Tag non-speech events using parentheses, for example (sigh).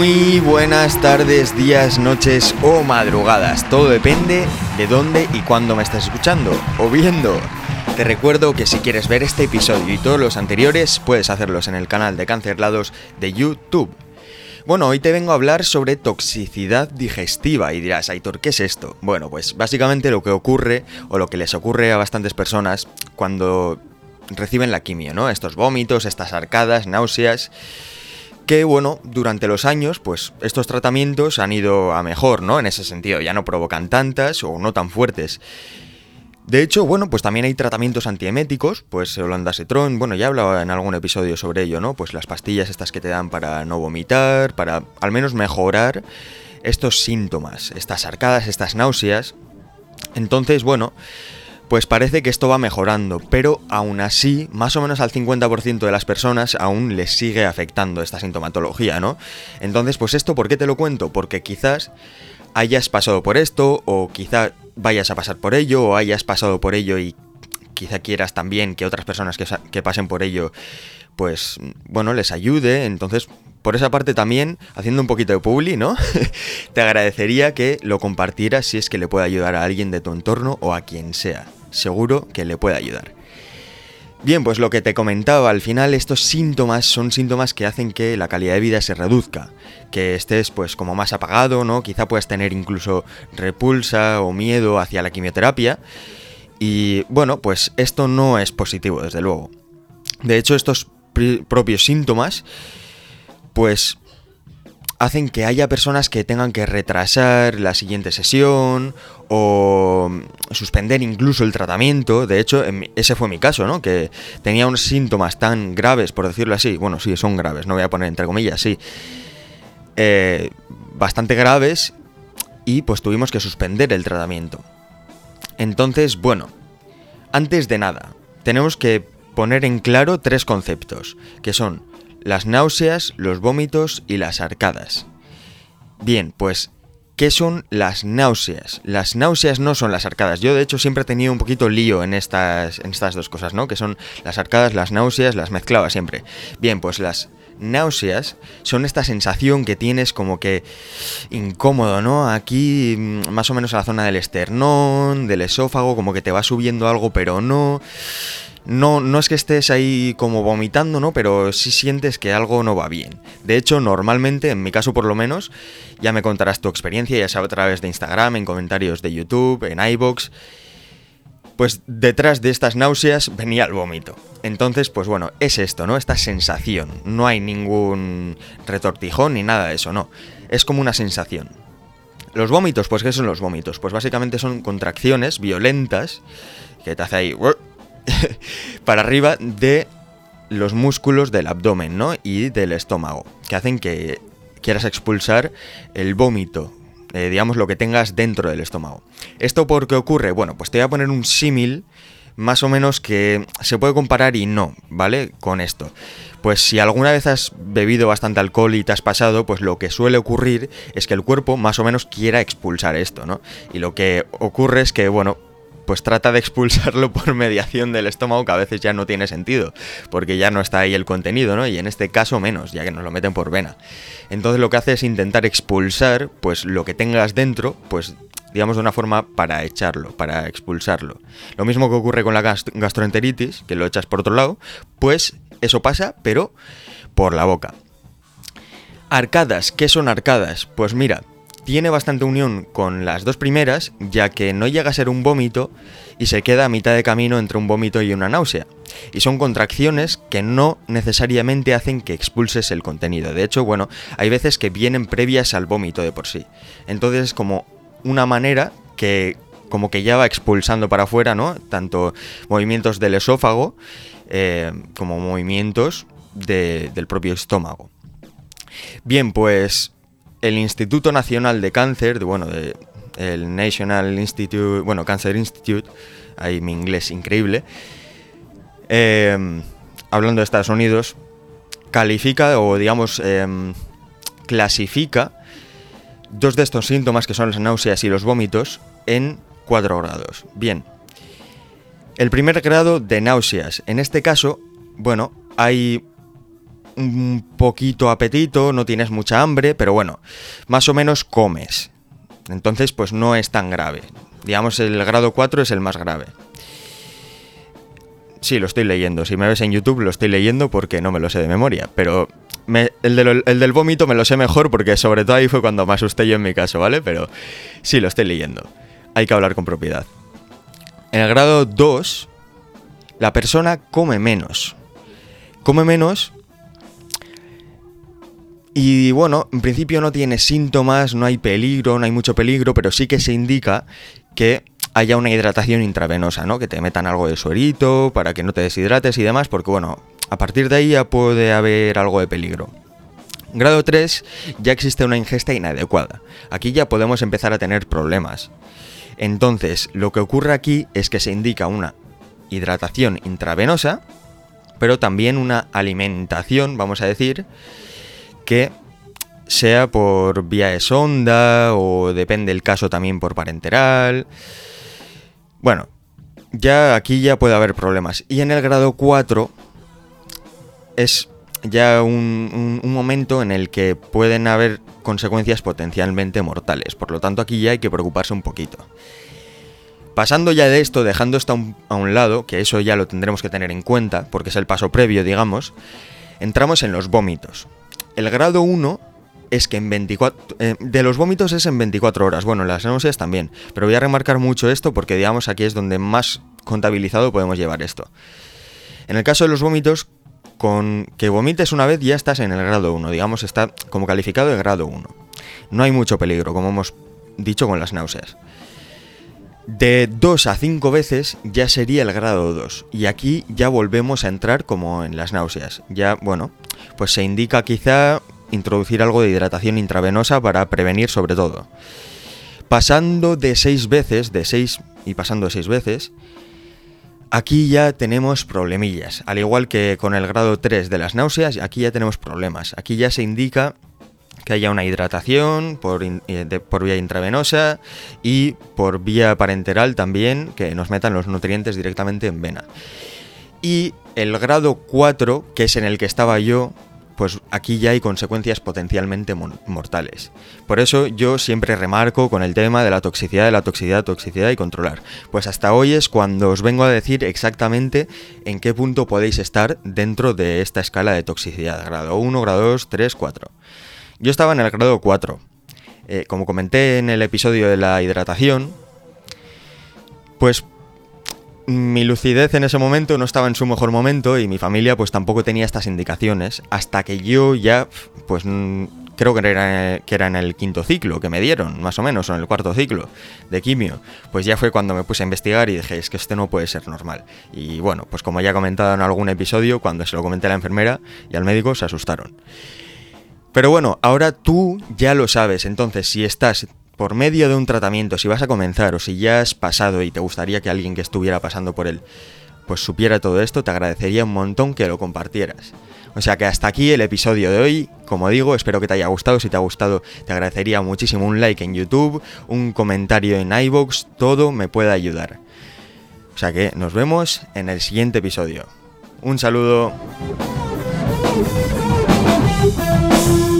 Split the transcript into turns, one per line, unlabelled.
Muy buenas tardes, días, noches o madrugadas. Todo depende de dónde y cuándo me estás escuchando o viendo. Te recuerdo que si quieres ver este episodio y todos los anteriores, puedes hacerlos en el canal de Cancerlados de YouTube. Bueno, hoy te vengo a hablar sobre toxicidad digestiva y dirás, Aitor, ¿qué es esto? Bueno, pues básicamente lo que ocurre o lo que les ocurre a bastantes personas cuando reciben la quimio, ¿no? Estos vómitos, estas arcadas, náuseas que bueno, durante los años, pues estos tratamientos han ido a mejor, ¿no? En ese sentido, ya no provocan tantas o no tan fuertes. De hecho, bueno, pues también hay tratamientos antieméticos, pues Cetron, bueno, ya he hablado en algún episodio sobre ello, ¿no? Pues las pastillas estas que te dan para no vomitar, para al menos mejorar estos síntomas, estas arcadas, estas náuseas. Entonces, bueno, pues parece que esto va mejorando, pero aún así, más o menos al 50% de las personas aún les sigue afectando esta sintomatología, ¿no? Entonces, pues esto, ¿por qué te lo cuento? Porque quizás hayas pasado por esto, o quizá vayas a pasar por ello, o hayas pasado por ello y quizá quieras también que otras personas que, pasen por ello, pues, bueno, les ayude. Entonces, por esa parte también, haciendo un poquito de publi, ¿no? (laughs) te agradecería que lo compartieras si es que le puede ayudar a alguien de tu entorno o a quien sea seguro que le puede ayudar. Bien, pues lo que te comentaba, al final estos síntomas son síntomas que hacen que la calidad de vida se reduzca, que estés pues como más apagado, ¿no? Quizá puedas tener incluso repulsa o miedo hacia la quimioterapia. Y bueno, pues esto no es positivo, desde luego. De hecho, estos propios síntomas pues hacen que haya personas que tengan que retrasar la siguiente sesión o suspender incluso el tratamiento. De hecho, ese fue mi caso, ¿no? Que tenía unos síntomas tan graves, por decirlo así. Bueno, sí, son graves, no voy a poner entre comillas, sí. Eh, bastante graves y pues tuvimos que suspender el tratamiento. Entonces, bueno, antes de nada, tenemos que poner en claro tres conceptos, que son las náuseas, los vómitos y las arcadas. Bien, pues, ¿qué son las náuseas? Las náuseas no son las arcadas. Yo, de hecho, siempre he tenido un poquito lío en estas, en estas dos cosas, ¿no? Que son las arcadas, las náuseas, las mezclaba siempre. Bien, pues las náuseas son esta sensación que tienes como que incómodo, ¿no? Aquí mm, más o menos a la zona del esternón, del esófago, como que te va subiendo algo pero no no, no es que estés ahí como vomitando, ¿no? Pero sí sientes que algo no va bien. De hecho, normalmente, en mi caso por lo menos, ya me contarás tu experiencia, ya sea a través de Instagram, en comentarios de YouTube, en iBox. Pues detrás de estas náuseas venía el vómito. Entonces, pues bueno, es esto, ¿no? Esta sensación. No hay ningún retortijón ni nada de eso, no. Es como una sensación. Los vómitos, pues ¿qué son los vómitos? Pues básicamente son contracciones violentas que te hace ahí (laughs) para arriba de los músculos del abdomen, ¿no? Y del estómago, que hacen que quieras expulsar el vómito, eh, digamos lo que tengas dentro del estómago. ¿Esto por qué ocurre? Bueno, pues te voy a poner un símil más o menos que se puede comparar y no, ¿vale? Con esto. Pues si alguna vez has bebido bastante alcohol y te has pasado, pues lo que suele ocurrir es que el cuerpo más o menos quiera expulsar esto, ¿no? Y lo que ocurre es que, bueno, pues trata de expulsarlo por (laughs) mediación del estómago, que a veces ya no tiene sentido, porque ya no está ahí el contenido, ¿no? Y en este caso menos, ya que nos lo meten por vena. Entonces lo que hace es intentar expulsar, pues lo que tengas dentro, pues digamos de una forma para echarlo, para expulsarlo. Lo mismo que ocurre con la gastroenteritis, que lo echas por otro lado, pues eso pasa, pero por la boca. Arcadas, ¿qué son arcadas? Pues mira, tiene bastante unión con las dos primeras, ya que no llega a ser un vómito y se queda a mitad de camino entre un vómito y una náusea. Y son contracciones que no necesariamente hacen que expulses el contenido. De hecho, bueno, hay veces que vienen previas al vómito de por sí. Entonces es como una manera que como que ya va expulsando para afuera, ¿no? Tanto movimientos del esófago eh, como movimientos del propio estómago. Bien, pues el Instituto Nacional de Cáncer, bueno, de, el National Institute, bueno, Cancer Institute, ahí mi inglés increíble, em, hablando de Estados Unidos, califica o digamos em, clasifica dos de estos síntomas que son las náuseas y los vómitos en cuatro grados. Bien, el primer grado de náuseas, en este caso, bueno, hay un poquito apetito, no tienes mucha hambre, pero bueno, más o menos comes. Entonces, pues no es tan grave. Digamos, el grado 4 es el más grave. Sí, lo estoy leyendo. Si me ves en YouTube, lo estoy leyendo porque no me lo sé de memoria. Pero el, el, del vómito me lo sé mejor porque sobre todo ahí fue cuando me asusté yo en mi caso, ¿vale? Pero sí, lo estoy leyendo. Hay que hablar con propiedad. En el grado 2, la persona come menos. Come menos y bueno, en principio no tiene síntomas, no hay peligro, no hay mucho peligro, pero sí que se indica que haya una hidratación intravenosa, ¿no? Que te metan algo de suerito para que no te deshidrates y demás, porque bueno, a partir de ahí ya puede haber algo de peligro. Grado 3 ya existe una ingesta inadecuada. Aquí ya podemos empezar a tener problemas. Entonces, lo que ocurre aquí es que se indica una hidratación intravenosa, pero también una alimentación, vamos a decir, que sea por vía de sonda o depende el caso también por parenteral. Bueno, ya aquí ya puede haber problemas. Y en el grado 4 es ya un, momento en el que pueden haber consecuencias potencialmente mortales. Por lo tanto, aquí ya hay que preocuparse un poquito. Pasando ya de esto, dejando esto a un lado, que eso ya lo tendremos que tener en cuenta, porque es el paso previo, digamos, entramos en los vómitos. El grado 1 es que en 24... Eh, de los vómitos es en 24 horas, bueno, las náuseas también, pero voy a remarcar mucho esto porque digamos aquí es donde más contabilizado podemos llevar esto. En el caso de los vómitos, con que vomites una vez ya estás en el grado 1, digamos está como calificado de grado 1. No hay mucho peligro, como hemos dicho con las náuseas. De 2 a 5 veces ya sería el grado 2. Y aquí ya volvemos a entrar como en las náuseas. Ya, bueno, pues se indica quizá introducir algo de hidratación intravenosa para prevenir sobre todo. Pasando de 6 veces, de 6 y pasando de 6 veces, aquí ya tenemos problemillas. Al igual que con el grado 3 de las náuseas, aquí ya tenemos problemas. Aquí ya se indica que haya una hidratación por, eh, por, vía intravenosa y por vía parenteral también, que nos metan los nutrientes directamente en vena. Y el grado 4, que es en el que estaba yo, pues aquí ya hay consecuencias potencialmente mortales. Por eso yo siempre remarco con el tema de la toxicidad, de la toxicidad, toxicidad y controlar. Pues hasta hoy es cuando os vengo a decir exactamente en qué punto podéis estar dentro de esta escala de toxicidad. Grado 1, grado 2, 3, 4. Yo estaba en el grado 4. Eh, como comenté en el episodio de la hidratación, pues mi lucidez en ese momento no estaba en su mejor momento y mi familia pues tampoco tenía estas indicaciones hasta que yo ya pues creo que era, que era en el quinto ciclo que me dieron, más o menos, o en el cuarto ciclo de quimio, pues ya fue cuando me puse a investigar y dije, es que esto no puede ser normal. Y bueno, pues como ya he comentado en algún episodio, cuando se lo comenté a la enfermera y al médico se asustaron. Pero bueno, ahora tú ya lo sabes, entonces si estás por medio de un tratamiento, si vas a comenzar o si ya has pasado y te gustaría que alguien que estuviera pasando por él pues supiera todo esto, te agradecería un montón que lo compartieras. O sea que hasta aquí el episodio de hoy. Como digo, espero que te haya gustado. Si te ha gustado, te agradecería muchísimo un like en YouTube, un comentario en iVoox, todo me puede ayudar. O sea que nos vemos en el siguiente episodio. Un saludo. Música